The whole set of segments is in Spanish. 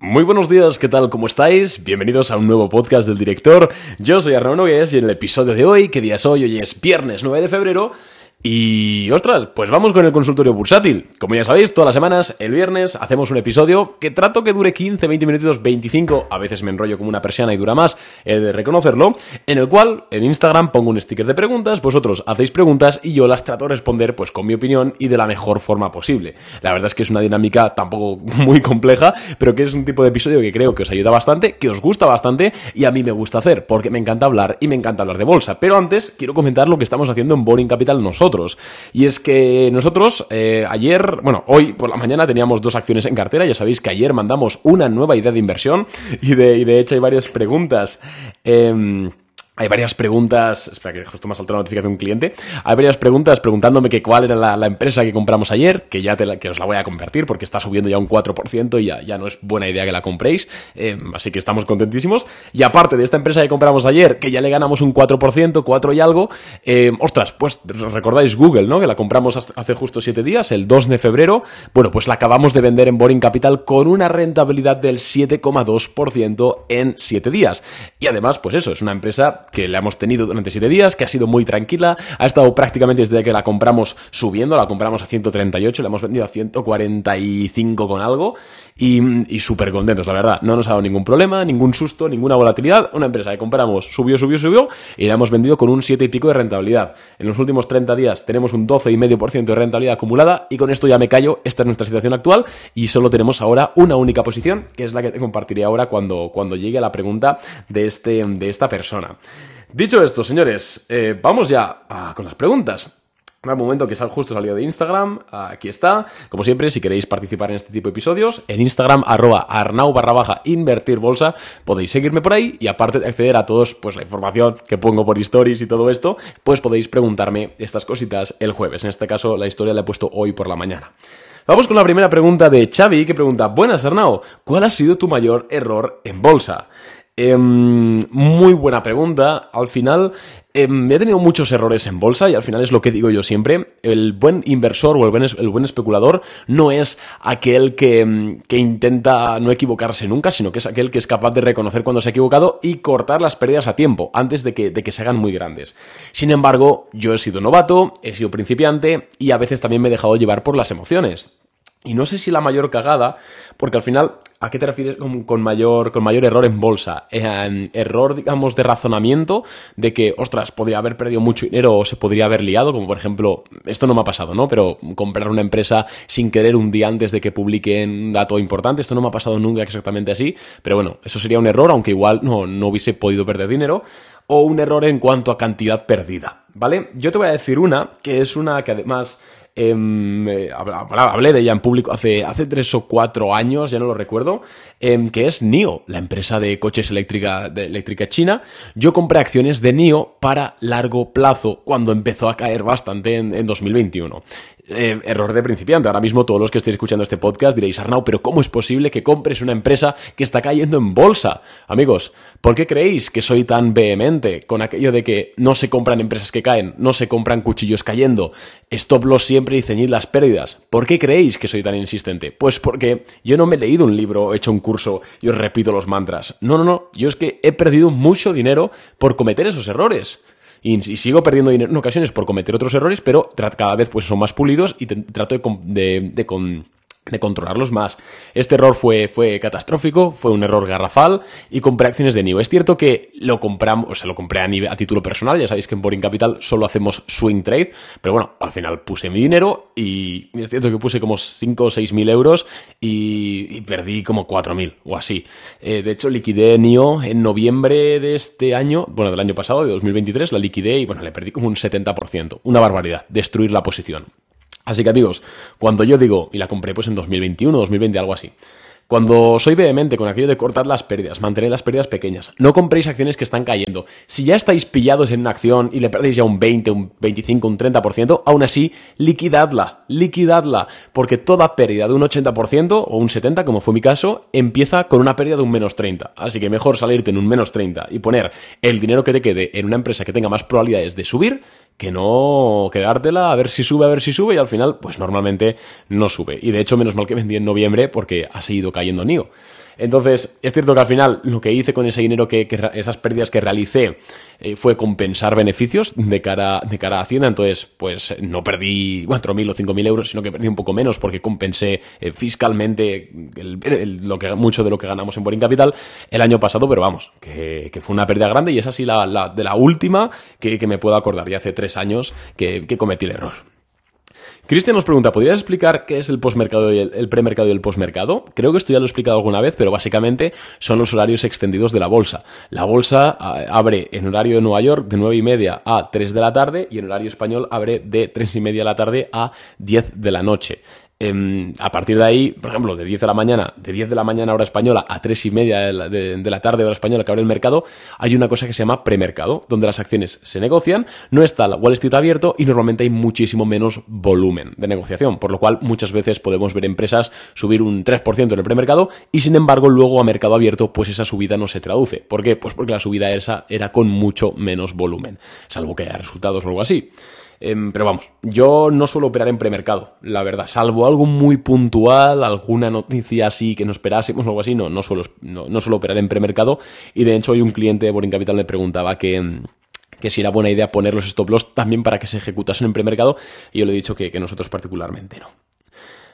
Muy buenos días, ¿qué tal? ¿Cómo estáis? Bienvenidos a un nuevo podcast del director. Yo soy Arnaud Nogués y en el episodio de hoy, ¿qué día es hoy? Hoy es viernes 9 de febrero y ostras, pues vamos con el consultorio bursátil. Como ya sabéis, todas las semanas, el viernes, hacemos un episodio que trato que dure 15, 20 minutos, 25, a veces me enrollo como una persiana y dura más, he de reconocerlo, en el cual en Instagram pongo un sticker de preguntas, vosotros hacéis preguntas y yo las trato de responder pues con mi opinión y de la mejor forma posible. La verdad es que es una dinámica tampoco muy compleja, pero que es un tipo de episodio que creo que os ayuda bastante, que os gusta bastante y a mí me gusta hacer, porque me encanta hablar y me encanta hablar de bolsa. Pero antes quiero comentar lo que estamos haciendo en Boring Capital nosotros y es que nosotros eh, ayer, bueno, hoy por la mañana teníamos dos acciones en cartera. Ya sabéis que ayer mandamos una nueva idea de inversión y de, y de hecho hay varias preguntas. Eh, hay varias preguntas, espera que justo me ha saltado la notificación de un cliente, hay varias preguntas preguntándome que cuál era la, empresa que compramos ayer, que ya que os la voy a convertir porque está subiendo ya un 4% y ya, ya no es buena idea que la compréis, eh, así que estamos contentísimos. Y aparte de esta empresa que compramos ayer, que ya le ganamos un 4%, 4 y algo, eh, ostras, pues recordáis Google, ¿no? Que la compramos hace justo 7 días, el 2 de febrero, bueno, pues la acabamos de vender en Boring Capital con una rentabilidad del 7,2% en 7 días. Y además, pues eso, es una empresa que la hemos tenido durante 7 días, que ha sido muy tranquila, ha estado prácticamente desde que la compramos subiendo, la compramos a 138, la hemos vendido a 145 con algo y, y súper contentos, la verdad. No nos ha dado ningún problema, ningún susto, ninguna volatilidad. Una empresa que compramos subió, subió, subió y la hemos vendido con un 7 y pico de rentabilidad. En los últimos 30 días tenemos un 12,5% de rentabilidad acumulada y con esto ya me callo, esta es nuestra situación actual y solo tenemos ahora una única posición, que es la que te compartiré ahora cuando, cuando llegue a la pregunta de, este, de esta persona. Dicho esto, señores, eh, vamos ya con las preguntas. Un momento que sal, justo salido de Instagram, aquí está. Como siempre, si queréis participar en este tipo de episodios, en Instagram, arroba arnau barra baja invertir bolsa, podéis seguirme por ahí y aparte de acceder a todos, pues la información que pongo por stories y todo esto, pues podéis preguntarme estas cositas el jueves. En este caso, la historia la he puesto hoy por la mañana. Vamos con la primera pregunta de Xavi, que pregunta, buenas Arnau, ¿cuál ha sido tu mayor error en bolsa? Em, muy buena pregunta. Al final, em, he tenido muchos errores en bolsa y al final es lo que digo yo siempre. El buen inversor o el buen, especulador no es aquel que, em, que, intenta no equivocarse nunca, sino que es aquel que es capaz de reconocer cuando se ha equivocado y cortar las pérdidas a tiempo, antes de que se hagan muy grandes. Sin embargo, yo he sido novato, he sido principiante y a veces también me he dejado llevar por las emociones. Y no sé si la mayor cagada, porque al final, ¿a qué te refieres con, mayor, con mayor error en bolsa? Eh, error, digamos, de razonamiento, de que, ostras, podría haber perdido mucho dinero o se podría haber liado, como por ejemplo, esto no me ha pasado, ¿no? Pero comprar una empresa sin querer un día antes de que publiquen un dato importante, esto no me ha pasado nunca exactamente así, pero bueno, eso sería un error, aunque igual no, no hubiese podido perder dinero, o un error en cuanto a cantidad perdida, ¿vale? Yo te voy a decir una, que es una que además eh, hablé de ella en público hace, hace tres o cuatro años, ya no lo recuerdo, em, que es NIO, la empresa de coches eléctrica, de eléctrica china. Yo compré acciones de NIO para largo plazo cuando empezó a caer bastante en, en 2021. Eh, error de principiante. Ahora mismo todos los que estéis escuchando este podcast diréis, Arnau, pero ¿cómo es posible que compres una empresa que está cayendo en bolsa? Amigos, ¿por qué creéis que soy tan vehemente con aquello de que no se compran empresas que caen, no se compran cuchillos cayendo, stop loss siempre y ceñid las pérdidas? ¿Por qué creéis que soy tan insistente? Pues porque yo no me he leído un libro, he hecho un curso y os repito los mantras. No, no, no, yo es que he perdido mucho dinero por cometer esos errores y, sigo perdiendo dinero en ocasiones por cometer otros errores, pero cada vez pues son más pulidos y trato de, de con de controlarlos más. Este error fue, fue catastrófico, fue un error garrafal y compré acciones de NIO. Es cierto que lo compramos, o sea, lo compré a, a título personal, ya sabéis que en Boring Capital solo hacemos swing trade, pero bueno, al final puse mi dinero y es cierto que puse como 5 o 6 mil euros y, perdí como 4 mil o así. Eh, de hecho, liquidé NIO en noviembre de este año, bueno, del año pasado, de 2023, la liquidé y bueno, le perdí como un 70%. Una barbaridad, destruir la posición. Así que amigos, cuando yo digo, y la compré pues en 2021, 2020, algo así, cuando soy vehemente con aquello de cortar las pérdidas, mantener las pérdidas pequeñas, no compréis acciones que están cayendo. Si ya estáis pillados en una acción y le perdéis ya un 20, un 25, un 30%, aún así, liquidadla, liquidadla, porque toda pérdida de un 80% o un 70%, como fue mi caso, empieza con una pérdida de un menos 30. Así que mejor salirte en un menos 30 y poner el dinero que te quede en una empresa que tenga más probabilidades de subir que no quedártela a ver si sube, a ver si sube y al final pues normalmente no sube. Y de hecho menos mal que vendí en noviembre porque ha seguido cayendo NIO. Entonces, es cierto que al final lo que hice con ese dinero, que, esas pérdidas que realicé, eh, fue compensar beneficios de cara, de cara a Hacienda. Entonces, pues no perdí 4.000 o 5.000 euros, sino que perdí un poco menos porque compensé eh, fiscalmente lo que, mucho de lo que ganamos en Boring Capital el año pasado, pero vamos, que, fue una pérdida grande y es así la, de la última que, me puedo acordar. Ya hace tres años que cometí el error. Cristian nos pregunta, ¿podrías explicar qué es el postmercado y el, premercado y el postmercado? Creo que esto ya lo he explicado alguna vez, pero básicamente son los horarios extendidos de la bolsa. La bolsa ah, abre en horario de Nueva York de 9 y media a 3 de la tarde y en horario español abre de 3 y media de la tarde a 10 de la noche. Em, a partir de ahí, por ejemplo, de 10 de la mañana, de 10 de la mañana hora española a 3 y media de la, tarde hora española que abre el mercado, hay una cosa que se llama premercado, donde las acciones se negocian, no está la Wall Street abierto y normalmente hay muchísimo menos volumen de negociación, por lo cual muchas veces podemos ver empresas subir un 3% en el premercado y sin embargo luego a mercado abierto pues esa subida no se traduce. ¿Por qué? Pues porque la subida esa era con mucho menos volumen, salvo que haya resultados o algo así. Em, pero vamos, yo no suelo operar en premercado, la verdad, salvo algo muy puntual, alguna noticia así que no esperásemos o algo así, no, no, suelo, no, suelo operar en premercado. Y de hecho, hoy un cliente de Boring Capital me preguntaba que em, que si era buena idea poner los stop loss también para que se ejecutasen en premercado, y yo le he dicho que nosotros particularmente no.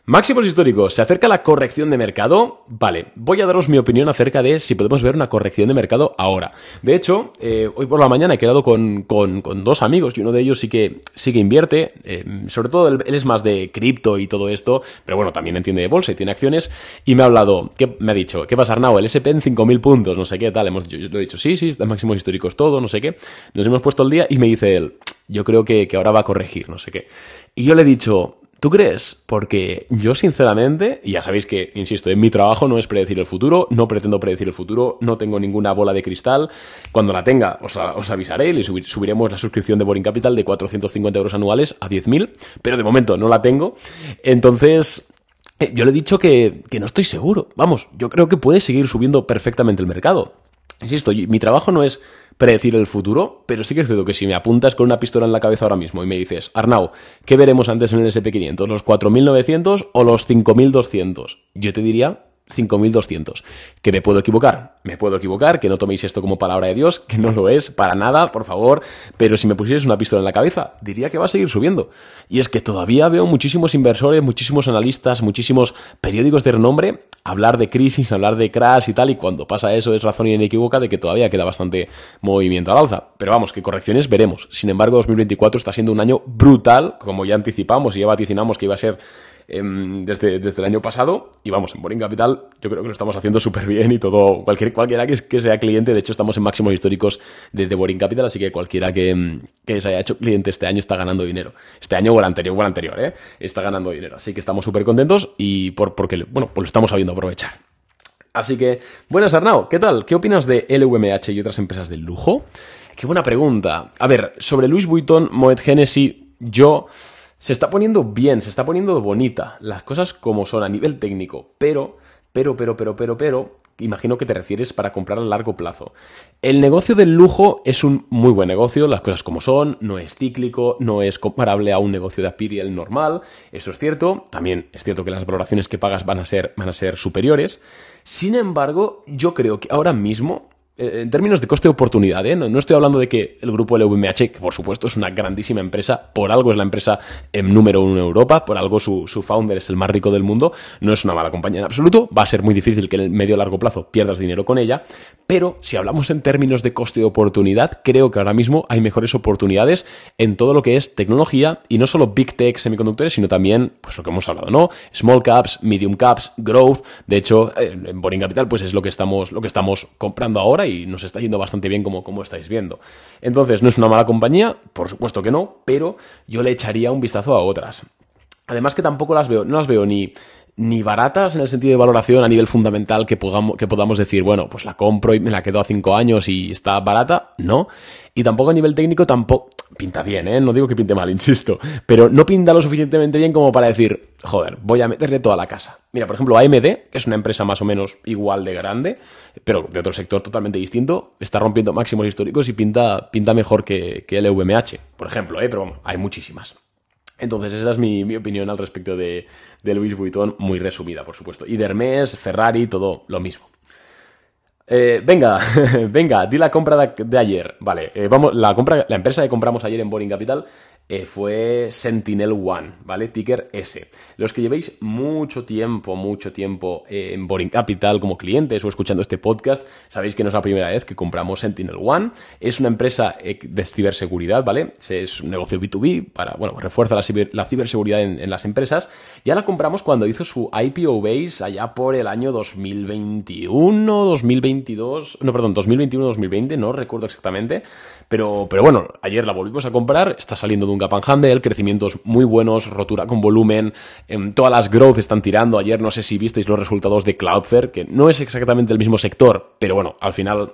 Máximos históricos. ¿Se acerca la corrección de mercado? Vale, voy a daros mi opinión acerca de si podemos ver una corrección de mercado ahora. De hecho, eh, hoy por la mañana he quedado con, dos amigos y uno de ellos sí que, sí que invierte. Eh, sobre todo él, es más de cripto y todo esto, pero bueno, también entiende de bolsa y tiene acciones. Y me ha hablado, ¿qué, me ha dicho, ¿qué pasa Arnau? El SP en 5.000 puntos, no sé qué tal. Hemos, yo, lo he dicho, sí, sí, está máximos históricos todo, no sé qué. Nos hemos puesto el día y me dice él, yo creo que, que ahora va a corregir, no sé qué. Y yo le he dicho, ¿Tú crees? Porque yo sinceramente, y ya sabéis que, insisto, en mi trabajo no es predecir el futuro, no pretendo predecir el futuro, no tengo ninguna bola de cristal. Cuando la tenga, os, avisaré y subiremos la suscripción de Boring Capital de 450 euros anuales a 10.000, pero de momento no la tengo. Entonces, eh, yo le he dicho que, que no estoy seguro. Vamos, yo creo que puede seguir subiendo perfectamente el mercado. Insisto, mi trabajo no es predecir el futuro, pero sí que es cierto que si me apuntas con una pistola en la cabeza ahora mismo y me dices, Arnau, ¿qué veremos antes en el SP500? ¿Los 4.900 o los 5.200? Yo te diría 5.200. ¿Que me puedo equivocar? Me puedo equivocar, que no toméis esto como palabra de Dios, que no lo es para nada, por favor, pero si me pusierais una pistola en la cabeza, diría que va a seguir subiendo. Y es que todavía veo muchísimos inversores, muchísimos analistas, muchísimos periódicos de renombre hablar de crisis, hablar de crash y tal, y cuando pasa eso es razón inequívoca de que todavía queda bastante movimiento al alza. Pero vamos, que correcciones veremos. Sin embargo, 2024 está siendo un año brutal, como ya anticipamos y ya vaticinamos que iba a ser Em, desde, desde, el año pasado. Y vamos, en Boring Capital yo creo que lo estamos haciendo súper bien y todo, cualquier, cualquiera que, que, sea cliente, de hecho estamos en máximos históricos de, de Boring Capital, así que cualquiera que, que, se haya hecho cliente este año está ganando dinero. Este año o el anterior, o el anterior, ¿eh? Está ganando dinero. Así que estamos súper contentos y por, porque, bueno, pues lo estamos sabiendo aprovechar. Así que, buenas Arnau, ¿qué tal? ¿Qué opinas de LVMH y otras empresas de lujo? Qué buena pregunta. A ver, sobre Louis Vuitton, Moet Hennessy, yo se está poniendo bien, se está poniendo bonita, las cosas como son a nivel técnico, pero, pero, pero, pero, pero, pero, imagino que te refieres para comprar a largo plazo. El negocio del lujo es un muy buen negocio, las cosas como son, no es cíclico, no es comparable a un negocio de Apiriel normal, eso es cierto, también es cierto que las valoraciones que pagas van a ser, van a ser superiores. Sin embargo, yo creo que ahora mismo en términos de coste de oportunidad, ¿eh? no, estoy hablando de que el grupo LVMH, que por supuesto es una grandísima empresa, por algo es la empresa en número uno en Europa, por algo su, su, founder es el más rico del mundo, no es una mala compañía en absoluto, va a ser muy difícil que en el medio largo plazo pierdas dinero con ella, pero si hablamos en términos de coste de oportunidad, creo que ahora mismo hay mejores oportunidades en todo lo que es tecnología y no solo big tech semiconductores, sino también, pues lo que hemos hablado, ¿no? Small caps, medium caps, growth, de hecho, en Boring Capital, pues es lo que estamos, lo que estamos comprando ahora y nos está yendo bastante bien como, como estáis viendo. Entonces, no es una mala compañía, por supuesto que no, pero yo le echaría un vistazo a otras. Además que tampoco las veo, no las veo ni, ni baratas en el sentido de valoración a nivel fundamental que podamos, que podamos decir, bueno, pues la compro y me la quedo a cinco años y está barata, no. Y tampoco a nivel técnico tampoco, pinta bien, ¿eh? No digo que pinte mal, insisto, pero no pinta lo suficientemente bien como para decir, joder, voy a meterle toda la casa. Mira, por ejemplo, AMD, que es una empresa más o menos igual de grande, pero de otro sector totalmente distinto, está rompiendo máximos históricos y pinta, pinta mejor que, que el VMH, por ejemplo, ¿eh? Pero bueno, hay muchísimas. Entonces, esa es mi, opinión al respecto de, de Louis Vuitton, muy resumida, por supuesto. Y de Ferrari, todo lo mismo. Eh, venga, venga, di la compra de, ayer. Vale, eh, vamos, la compra, la empresa que compramos ayer en Boring Capital eh, fue Sentinel One, ¿vale? Ticker S. Los que llevéis mucho tiempo, mucho tiempo en Boring Capital como clientes o escuchando este podcast, sabéis que no es la primera vez que compramos Sentinel One. Es una empresa eh, de ciberseguridad, ¿vale? Es un negocio B2B para, bueno, refuerza la, ciberseguridad en, las empresas. Ya la compramos cuando hizo su IPO base allá por el año 2021, 2022, no, perdón, 2021-2020, no recuerdo exactamente. Pero, pero bueno, ayer la volvimos a comprar, está saliendo de un gap and handle, crecimientos muy buenos, rotura con volumen, em, todas las growth están tirando. Ayer no sé si visteis los resultados de Cloudflare, que no es exactamente el mismo sector, pero bueno, al final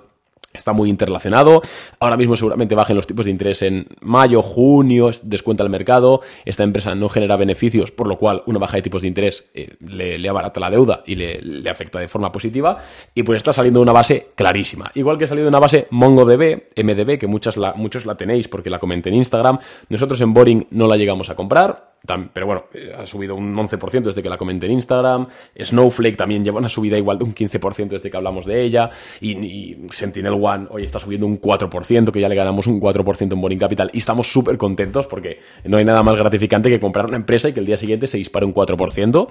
Está muy interrelacionado. Ahora mismo seguramente bajen los tipos de interés en mayo, junio, descuenta el mercado. Esta empresa no genera beneficios, por lo cual una baja de tipos de interés eh, le, abarata la deuda y le, afecta de forma positiva. Y pues está saliendo de una base clarísima. Igual que ha salido de una base MongoDB, MDB, que muchas muchos la tenéis porque la comenté en Instagram. Nosotros en Boring no la llegamos a comprar pero bueno, eh, ha subido un 11% desde que la comenté en Instagram. Snowflake también lleva una subida igual de un 15% desde que hablamos de ella. Y, Sentinel One hoy está subiendo un 4%, que ya le ganamos un 4% en Boring Capital. Y estamos súper contentos porque no hay nada más gratificante que comprar una empresa y que el día siguiente se dispare un 4%.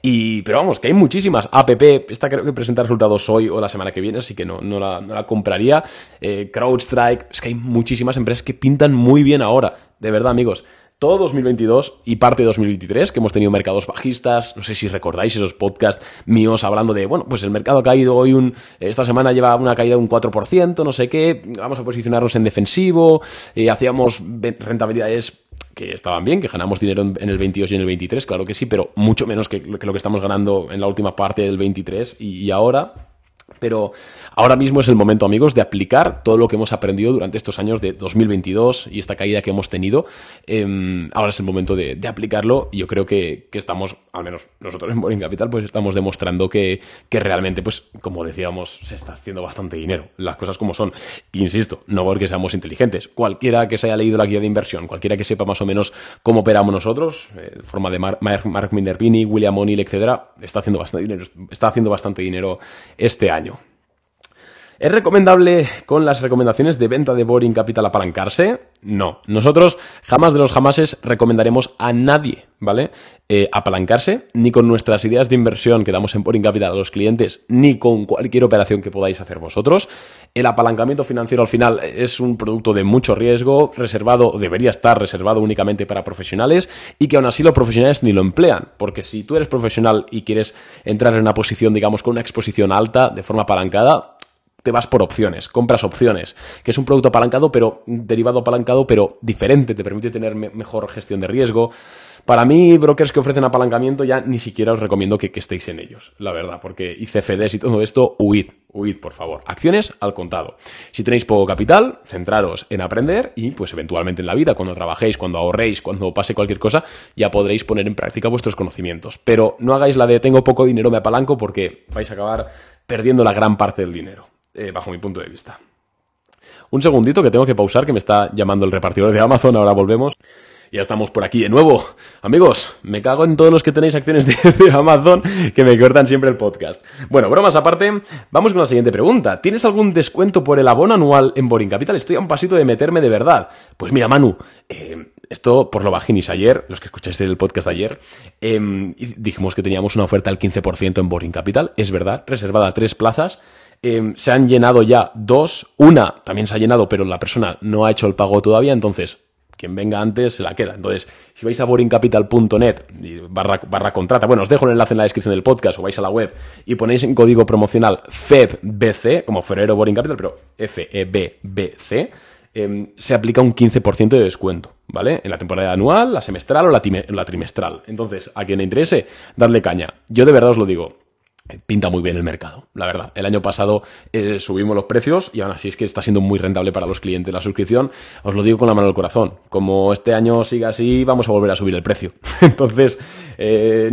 Y, pero vamos, que hay muchísimas. APP, esta creo que presenta resultados hoy o la semana que viene, así que no, no, la, compraría. Eh, CrowdStrike, es que hay muchísimas empresas que pintan muy bien ahora. De verdad, amigos todo 2022 y parte de 2023, que hemos tenido mercados bajistas. No sé si recordáis esos podcasts míos hablando de, bueno, pues el mercado ha caído hoy un. Esta semana lleva una caída de un 4%, no sé qué. Vamos a posicionarnos en defensivo. Eh, hacíamos rentabilidades que estaban bien, que ganamos dinero en el 22 y en el 23, claro que sí, pero mucho menos que lo que estamos ganando en la última parte del 23 y ahora pero ahora mismo es el momento, amigos, de aplicar todo lo que hemos aprendido durante estos años de 2022 y esta caída que hemos tenido. Em, ahora es el momento de, aplicarlo y yo creo que, estamos, al menos nosotros en Boring Capital, pues estamos demostrando que, realmente, pues como decíamos, se está haciendo bastante dinero. Las cosas como son. Insisto, no porque seamos inteligentes. Cualquiera que se haya leído la guía de inversión, cualquiera que sepa más o menos cómo operamos nosotros, eh, forma de Mark Minervini, William O'Neill, etcétera, está haciendo bastante dinero, está haciendo bastante dinero este año. Яню. ¿Es recomendable con las recomendaciones de venta de Boring Capital apalancarse? No. Nosotros jamás de los jamases recomendaremos a nadie, ¿vale? Eh, apalancarse, ni con nuestras ideas de inversión que damos en Boring Capital a los clientes, ni con cualquier operación que podáis hacer vosotros. El apalancamiento financiero al final es un producto de mucho riesgo, reservado, debería estar reservado únicamente para profesionales y que aún así los profesionales ni lo emplean. Porque si tú eres profesional y quieres entrar en una posición, digamos, con una exposición alta de forma apalancada, te vas por opciones, compras opciones, que es un producto apalancado, pero derivado apalancado, pero diferente, te permite tener mejor gestión de riesgo. Para mí, brokers que ofrecen apalancamiento ya ni siquiera os recomiendo que, estéis en ellos, la verdad, porque ICFDs y todo esto, huid, huid, por favor. Acciones al contado. Si tenéis poco capital, centraros en aprender y pues eventualmente en la vida, cuando trabajéis, cuando ahorréis, cuando pase cualquier cosa, ya podréis poner en práctica vuestros conocimientos. Pero no hagáis la de tengo poco dinero, me apalanco, porque vais a acabar perdiendo la gran parte del dinero. Eh, bajo mi punto de vista. Un segundito que tengo que pausar, que me está llamando el repartidor de Amazon, ahora volvemos. Ya estamos por aquí de nuevo. Amigos, me cago en todos los que tenéis acciones de, Amazon que me cortan siempre el podcast. Bueno, bromas aparte, vamos con la siguiente pregunta. ¿Tienes algún descuento por el abono anual en Boring Capital? Estoy a un pasito de meterme de verdad. Pues mira, Manu, eh, esto por lo bajinis ayer, los que escucháis el podcast ayer, em, dijimos que teníamos una oferta del 15% en Boring Capital. Es verdad, reservada a tres plazas. Em, se han llenado ya dos. Una también se ha llenado, pero la persona no ha hecho el pago todavía, entonces quien venga antes se la queda. Entonces, si vais a boringcapital.net barra, barra contrata, bueno, os dejo el enlace en la descripción del podcast o vais a la web y ponéis en código promocional FEBBC, como Ferrero Boring Capital, pero F-E-B-B-C, em, se aplica un 15% de descuento, ¿vale? En la temporada anual, la semestral o la, la trimestral. Entonces, a quien le interese, darle caña. Yo de verdad os lo digo, pinta muy bien el mercado, la verdad. El año pasado eh, subimos los precios y aún así es que está siendo muy rentable para los clientes la suscripción. Os lo digo con la mano al corazón. Como este año siga así, vamos a volver a subir el precio. Entonces, eh,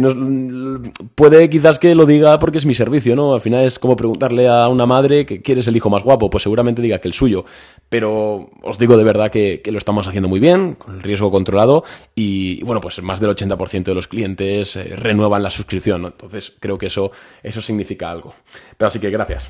puede quizás que lo diga porque es mi servicio, ¿no? Al final es como preguntarle a una madre que quieres el hijo más guapo, pues seguramente diga que el suyo. Pero os digo de verdad que, lo estamos haciendo muy bien, con el riesgo controlado y, bueno, pues más del 80% de los clientes eh, renuevan la suscripción, ¿no? Entonces creo que eso, eso significa algo. Pero así que gracias.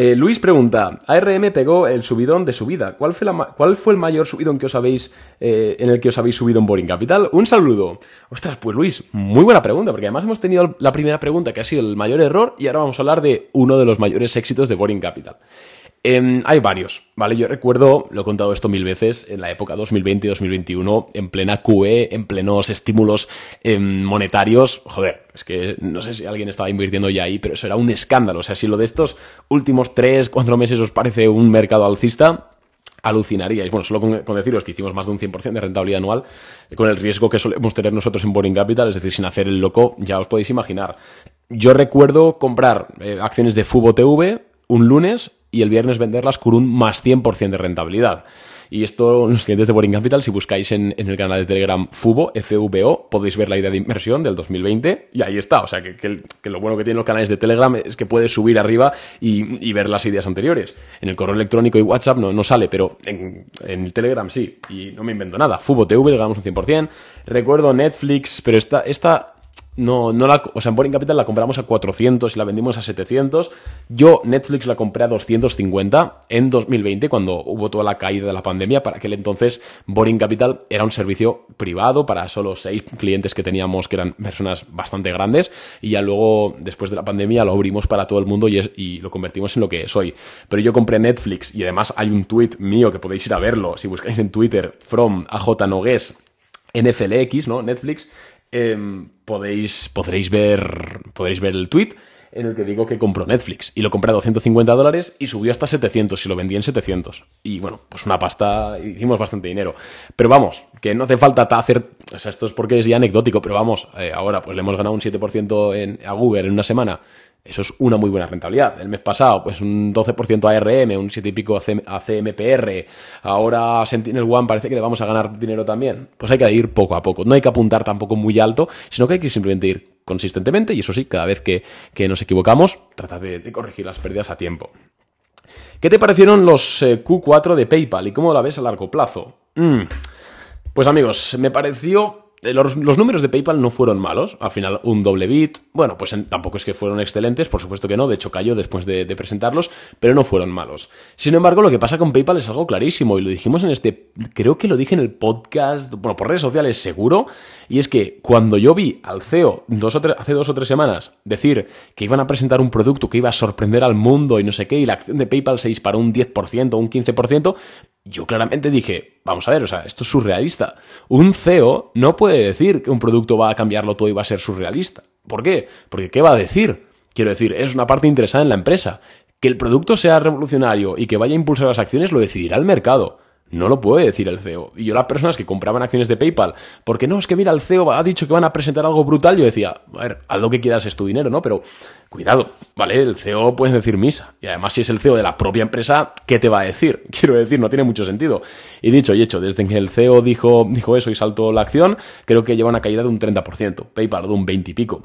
Eh, Luis pregunta, ARM pegó el subidón de su vida. ¿Cuál fue, la ¿Cuál fue el mayor subidón que os habéis, eh, en el que os habéis subido en Boring Capital? Un saludo. Ostras, pues Luis, muy buena pregunta, porque además hemos tenido la primera pregunta que ha sido el mayor error y ahora vamos a hablar de uno de los mayores éxitos de Boring Capital. Em, hay varios, ¿vale? Yo recuerdo, lo he contado esto mil veces, en la época 2020-2021, en plena QE, en plenos estímulos em, monetarios, joder, es que no sé si alguien estaba invirtiendo ya ahí, pero eso era un escándalo. O sea, si lo de estos últimos 3, 4 meses os parece un mercado alcista, alucinaríais. Bueno, solo con, deciros que hicimos más de un 100% de rentabilidad anual, con el riesgo que solemos tener nosotros en Boring Capital, es decir, sin hacer el loco, ya os podéis imaginar. Yo recuerdo comprar eh, acciones de Fubo TV un lunes y el viernes venderlas con un más 100% de rentabilidad. Y esto, los clientes de Boring Capital, si buscáis en, el canal de Telegram FUBO, FVO, podéis ver la idea de inversión del 2020 y ahí está. O sea, que, lo bueno que tienen los canales de Telegram es que puedes subir arriba y, ver las ideas anteriores. En el correo electrónico y WhatsApp no, no sale, pero en, el Telegram sí. Y no me invento nada. FUBO TV, le ganamos un 100%. Recuerdo Netflix, pero esta, esta no, no la, o sea, en Boring Capital la compramos a 400 y la vendimos a 700. Yo Netflix la compré a 250 en 2020 cuando hubo toda la caída de la pandemia. Para aquel entonces Boring Capital era un servicio privado para solo seis clientes que teníamos que eran personas bastante grandes y ya luego después de la pandemia lo abrimos para todo el mundo y, y lo convertimos en lo que es hoy. Pero yo compré Netflix y además hay un tweet mío que podéis ir a verlo si buscáis en Twitter from AJ Nogues NFLX, ¿no? Netflix Em, podéis, podréis, ver, podréis ver el tweet en el que digo que compró Netflix y lo compré a 250 dólares y subió hasta 700 y lo vendí en 700. Y bueno, pues una pasta, hicimos bastante dinero. Pero vamos, que no hace falta hacer, o sea, esto es porque es ya anecdótico, pero vamos, eh, ahora pues le hemos ganado un 7% en, a Google en una semana eso es una muy buena rentabilidad. El mes pasado, pues un 12% a ARM, un 7 y pico a CMPR. Ahora Sentinel One parece que le vamos a ganar dinero también. Pues hay que ir poco a poco. No hay que apuntar tampoco muy alto, sino que hay que simplemente ir consistentemente y eso sí, cada vez que, nos equivocamos, trata de, corregir las pérdidas a tiempo. ¿Qué te parecieron los eh, Q4 de PayPal y cómo la ves a largo plazo? Mm. Pues amigos, me pareció eh, los, números de PayPal no fueron malos. Al final, un doble bit. Bueno, pues tampoco es que fueron excelentes, por supuesto que no. De hecho, cayó después de, presentarlos, pero no fueron malos. Sin embargo, lo que pasa con PayPal es algo clarísimo y lo dijimos en este. Creo que lo dije en el podcast, bueno, por redes sociales seguro. Y es que cuando yo vi al CEO hace dos o tres semanas decir que iban a presentar un producto que iba a sorprender al mundo y no sé qué, y la acción de PayPal se disparó un 10% o un 15%, yo claramente dije, vamos a ver, o sea, esto es surrealista. Un CEO no puede decir que un producto va a cambiarlo todo y va a ser surrealista. ¿Por qué? Porque ¿qué va a decir? Quiero decir, es una parte interesada en la empresa. Que el producto sea revolucionario y que vaya a impulsar las acciones lo decidirá el mercado. No lo puede decir el CEO. Y yo las personas que compraban acciones de PayPal, porque no, es que mira, el CEO ha dicho que van a presentar algo brutal, yo decía, a ver, haz lo que quieras, es tu dinero, ¿no? Pero cuidado, ¿vale? El CEO puede decir misa. Y además, si es el CEO de la propia empresa, ¿qué te va a decir? Quiero decir, no tiene mucho sentido. Y dicho y hecho, desde que el CEO dijo, dijo eso y saltó la acción, creo que lleva una caída de un 30%, PayPal de un 20 y pico.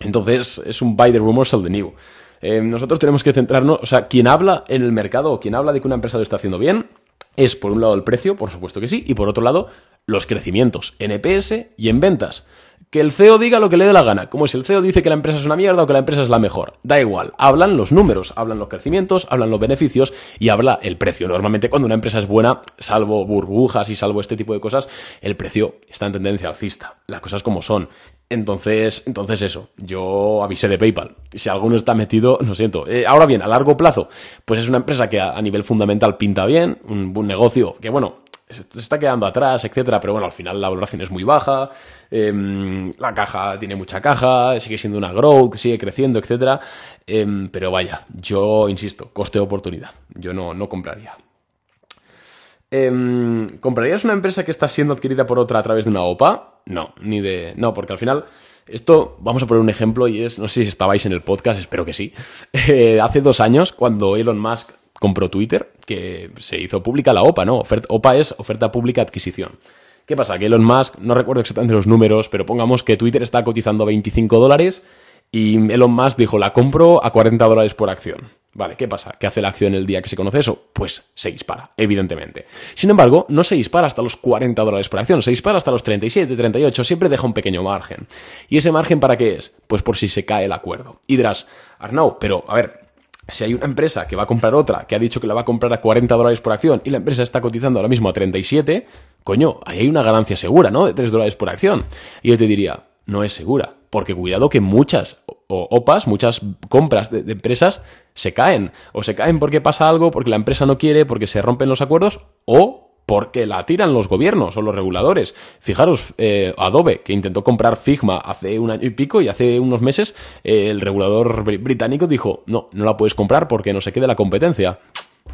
Entonces, es un buy the rumor, sell the new. Eh, nosotros tenemos que centrarnos, o sea, quien habla en el mercado o quien habla de que una empresa lo está haciendo bien, es por un lado el precio, por supuesto que sí, y por otro lado los crecimientos en EPS y en ventas. Que el CEO diga lo que le dé la gana, como si el CEO dice que la empresa es una mierda o que la empresa es la mejor. Da igual, hablan los números, hablan los crecimientos, hablan los beneficios y habla el precio. Normalmente cuando una empresa es buena, salvo burbujas y salvo este tipo de cosas, el precio está en tendencia alcista. Las cosas como son. Entonces, entonces eso, yo avisé de PayPal. Si alguno está metido, lo siento. Eh, ahora bien, a largo plazo, pues es una empresa que a, nivel fundamental pinta bien, un buen negocio que, bueno, se está quedando atrás, etcétera, pero bueno, al final la valoración es muy baja, em, la caja tiene mucha caja, sigue siendo una growth, sigue creciendo, etcétera, em, pero vaya, yo insisto, coste oportunidad, yo no, no compraría. Em, ¿Comprarías una empresa que está siendo adquirida por otra a través de una OPA? No, ni de. No, porque al final. Esto, vamos a poner un ejemplo y es, no sé si estabais en el podcast, espero que sí. Eh, hace dos años, cuando Elon Musk compró Twitter, que se hizo pública la OPA, ¿no? OPA es oferta pública adquisición. ¿Qué pasa? Que Elon Musk, no recuerdo exactamente los números, pero pongamos que Twitter está cotizando 25 dólares y Elon Musk dijo, la compro a 40 dólares por acción. Vale, ¿qué pasa? ¿Qué hace la acción el día que se conoce eso? Pues se dispara, evidentemente. Sin embargo, no se dispara hasta los 40 dólares por acción, se dispara hasta los 37, 38, siempre deja un pequeño margen. ¿Y ese margen para qué es? Pues por si se cae el acuerdo. Y dirás, Arnau, pero a ver, si hay una empresa que va a comprar otra, que ha dicho que la va a comprar a 40 dólares por acción y la empresa está cotizando ahora mismo a 37, coño, ahí hay una ganancia segura, ¿no? De 3 dólares por acción. Y yo te diría, no es segura, porque cuidado que muchas OPAs, muchas compras de, empresas se caen. O se caen porque pasa algo, porque la empresa no quiere, porque se rompen los acuerdos, o porque la tiran los gobiernos o los reguladores. Fijaros, eh, Adobe, que intentó comprar Figma hace un año y pico y hace unos meses eh, el regulador británico dijo, no, no la puedes comprar porque no se quede la competencia.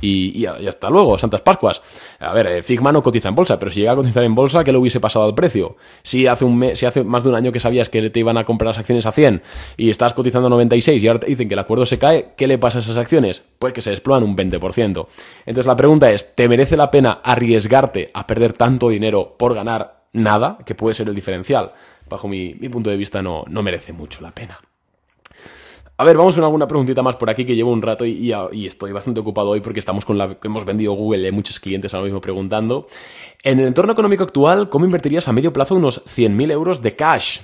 Y, hasta luego, Santas Pascuas. A ver, eh, Figma no cotiza en bolsa, pero si llega a cotizar en bolsa, ¿qué le hubiese pasado al precio? Si hace, un mes, si hace más de un año que sabías que te iban a comprar las acciones a 100 y estás cotizando a 96 y ahora te dicen que el acuerdo se cae, ¿qué le pasa a esas acciones? Pues que se desploman un 20%. Entonces la pregunta es, ¿te merece la pena arriesgarte a perder tanto dinero por ganar nada, que puede ser el diferencial? Bajo mi, punto de vista no, no merece mucho la pena. A ver, vamos con alguna preguntita más por aquí que llevo un rato y, estoy bastante ocupado hoy porque estamos con la que hemos vendido Google, hay muchos clientes ahora mismo preguntando. En el entorno económico actual, ¿cómo invertirías a medio plazo unos 100.000 euros de cash?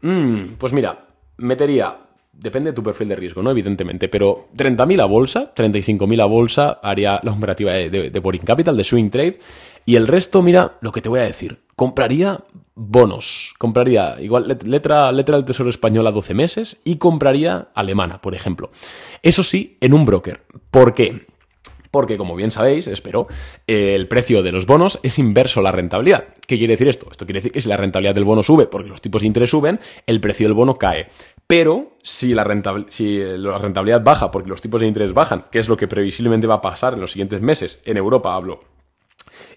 Mm, pues mira, metería depende de tu perfil de riesgo, ¿no? Evidentemente, pero 30.000 a bolsa, 35.000 a bolsa, haría la operativa de, de, de Boring Capital, de Swing Trade, y el resto, mira lo que te voy a decir, compraría bonos. Compraría igual letra, letra del Tesoro Español a 12 meses y compraría alemana, por ejemplo. Eso sí, en un broker. ¿Por qué? Porque, como bien sabéis, espero, el precio de los bonos es inverso a la rentabilidad. ¿Qué quiere decir esto? Esto quiere decir que si la rentabilidad del bono sube porque los tipos de interés suben, el precio del bono cae. Pero si la, si la rentabilidad baja porque los tipos de interés bajan, que es lo que previsiblemente va a pasar en los siguientes meses, en Europa hablo,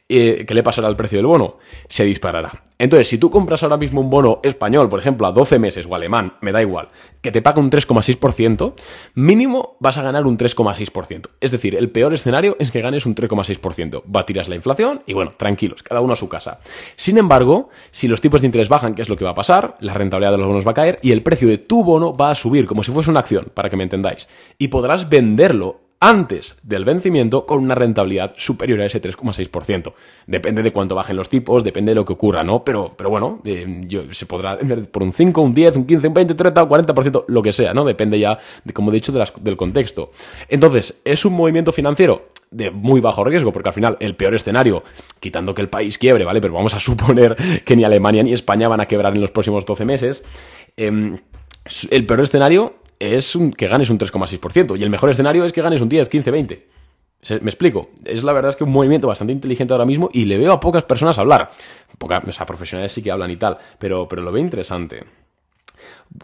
eh, ¿qué le pasará al precio del bono? Se disparará. Entonces, si tú compras ahora mismo un bono español, por ejemplo, a 12 meses o alemán, me da igual, que te paga un 3,6%, mínimo vas a ganar un 3,6%. Es decir, el peor escenario es que ganes un 3,6%. tirar la inflación y bueno, tranquilos, cada uno a su casa. Sin embargo, si los tipos de interés bajan, ¿qué es lo que va a pasar? La rentabilidad de los bonos va a caer y el precio de tu bono va a subir, como si fuese una acción, para que me entendáis. Y podrás venderlo antes del vencimiento con una rentabilidad superior a ese 3,6%. Depende de cuánto bajen los tipos, depende de lo que ocurra, ¿no? Pero, pero bueno, eh, se podrá por un 5, un 10, un 15, un 20, 30, un 40%, lo que sea, ¿no? Depende ya, como he dicho, del contexto. Entonces, ¿es un movimiento financiero? de muy bajo riesgo, porque al final el peor escenario, quitando que el país quiebre, ¿vale? Pero vamos a suponer que ni Alemania ni España van a quebrar en los próximos 12 meses. Em, el peor escenario es que ganes un 3,6%. Y el mejor escenario es que ganes un 10, 15, 20. ¿Me explico? Es la verdad es que un movimiento bastante inteligente ahora mismo y le veo a pocas personas hablar. Pocas, o sea, profesionales sí que hablan y tal, pero, pero lo veo interesante.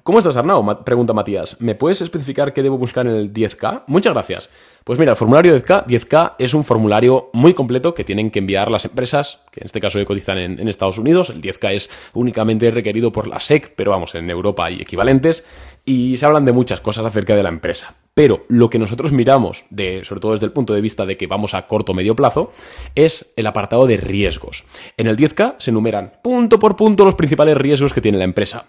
¿Cómo estás, Arnau? Pregunta Matías. ¿Me puedes especificar qué debo buscar en el 10K? Muchas gracias. Pues mira, el formulario 10K, 10K es un formulario muy completo que tienen que enviar las empresas, que en este caso cotizan en, en Estados Unidos. El 10K es únicamente requerido por la SEC, pero vamos, en Europa hay equivalentes. Y se hablan de muchas cosas acerca de la empresa. Pero lo que nosotros miramos, de, sobre todo desde el punto de vista de que vamos a corto o medio plazo, es el apartado de riesgos. En el 10K se enumeran punto por punto los principales riesgos que tiene la empresa.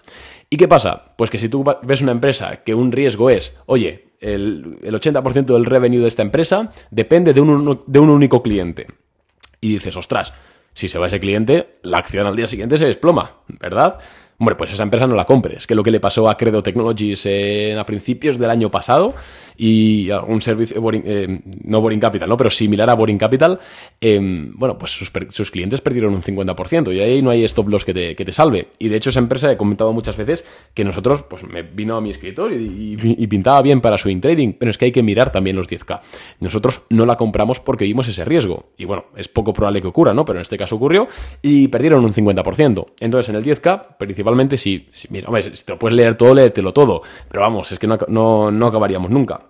¿Y qué pasa? Pues que si tú ves una empresa que un riesgo es, oye, el, 80% del revenue de esta empresa depende de un, de un único cliente. Y dices, ostras, si se va ese cliente, la acción al día siguiente se desploma, ¿verdad? Hombre, pues esa empresa no la compres, que lo que le pasó a Credo Technologies a principios del año pasado y un servicio, eh, no Boring Capital, ¿no? pero similar a Boring Capital, em, bueno, pues sus, clientes perdieron un 50% y ahí no hay stop loss que te, que te, salve. Y de hecho esa empresa he comentado muchas veces que nosotros, pues me vino a mi escritor y, pintaba bien para swing trading, pero es que hay que mirar también los 10K. Nosotros no la compramos porque vimos ese riesgo y bueno, es poco probable que ocurra, ¿no? Pero en este caso ocurrió y perdieron un 50%. Entonces en el 10K, principalmente si, mira, si te lo puedes leer todo, léetelo todo. Pero vamos, es que no, no, acabaríamos nunca.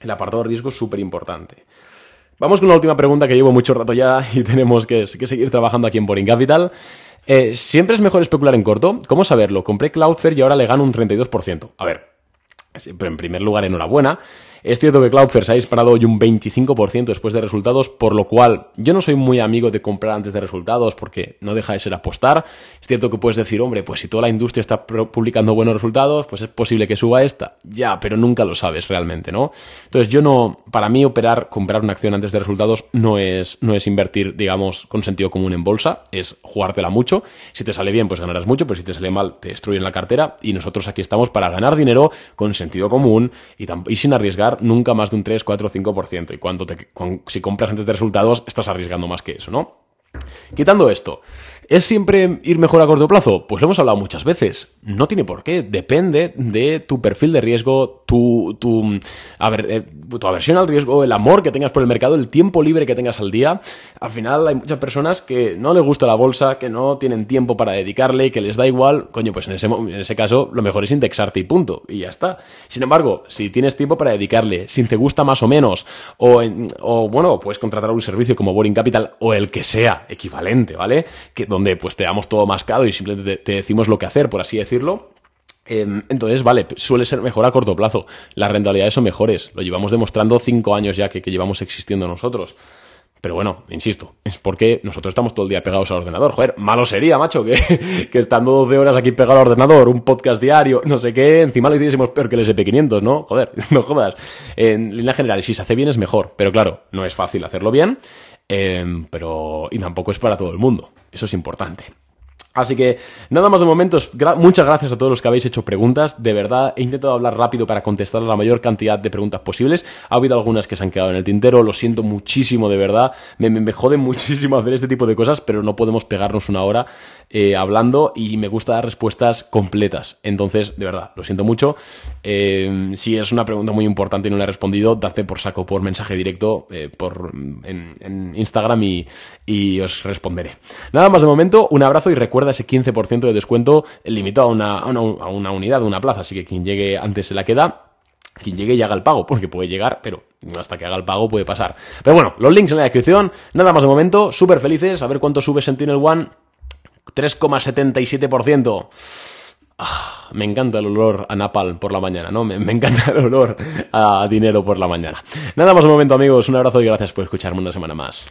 El apartado de riesgo es súper importante. Vamos con la última pregunta que llevo mucho rato ya y tenemos que, seguir trabajando aquí en Boring Capital. Eh, ¿Siempre es mejor especular en corto? ¿Cómo saberlo? Compré Cloudflare y ahora le gano un 32%. A ver, en primer lugar, enhorabuena. Es cierto que Cloudflare se ha disparado hoy un 25% después de resultados, por lo cual yo no soy muy amigo de comprar antes de resultados porque no deja de ser apostar. Es cierto que puedes decir, hombre, pues si toda la industria está publicando buenos resultados, pues es posible que suba esta. Ya, pero nunca lo sabes realmente, ¿no? Entonces yo no, para mí operar, comprar una acción antes de resultados no es, no es invertir, digamos, con sentido común en bolsa, es jugártela mucho. Si te sale bien, pues ganarás mucho, pero si te sale mal, te destruyen la cartera y nosotros aquí estamos para ganar dinero con sentido común y, sin arriesgar nunca más de un 3, 4, 5%. Y cuando te, si compras antes de resultados, estás arriesgando más que eso, ¿no? Quitando esto, ¿Es siempre ir mejor a corto plazo? Pues lo hemos hablado muchas veces. No tiene por qué. Depende de tu perfil de riesgo, tu, tu, eh, tu aversión al riesgo, el amor que tengas por el mercado, el tiempo libre que tengas al día. Al final hay muchas personas que no les gusta la bolsa, que no tienen tiempo para dedicarle, que les da igual. Coño, pues en ese, en ese caso lo mejor es indexarte y punto. Y ya está. Sin embargo, si tienes tiempo para dedicarle, si te gusta más o menos, o, o bueno, puedes contratar un servicio como Boring Capital o el que sea equivalente, ¿vale? Que donde pues te damos todo mascado y simplemente te, decimos lo que hacer, por así decirlo. Em, entonces, vale, suele ser mejor a corto plazo. Las rentabilidades son mejores. Lo llevamos demostrando cinco años ya que, llevamos existiendo nosotros. Pero bueno, insisto, es porque nosotros estamos todo el día pegados al ordenador. Joder, malo sería, macho, que, que estando 12 horas aquí pegado al ordenador, un podcast diario, no sé qué, encima lo hiciésemos peor que el SP500, ¿no? Joder, no jodas. En línea general, si se hace bien es mejor, pero claro, no es fácil hacerlo bien. Em, pero. Y tampoco es para todo el mundo. Eso es importante. Así que nada más de momentos, muchas gracias a todos los que habéis hecho preguntas. De verdad, he intentado hablar rápido para contestar la mayor cantidad de preguntas posibles. Ha habido algunas que se han quedado en el tintero, lo siento muchísimo, de verdad. Me, me, jode muchísimo hacer este tipo de cosas, pero no podemos pegarnos una hora eh, hablando y me gusta dar respuestas completas. Entonces, de verdad, lo siento mucho. Eh, si es una pregunta muy importante y no la he respondido, dadme por saco por mensaje directo eh, por, en, Instagram y, y os responderé. Nada más de momento, un abrazo y recuerda ese 15% de descuento limitado a una, a una, a una unidad, una plaza, así que quien llegue antes se la queda quien llegue y haga el pago, porque puede llegar, pero hasta que haga el pago puede pasar. Pero bueno, los links en la descripción, nada más de momento, súper felices, a ver cuánto sube Sentinel One, 3,77%. Ah, me encanta el olor a Napal por la mañana, ¿no? Me, me, encanta el olor a dinero por la mañana. Nada más de momento, amigos, un abrazo y gracias por escucharme una semana más.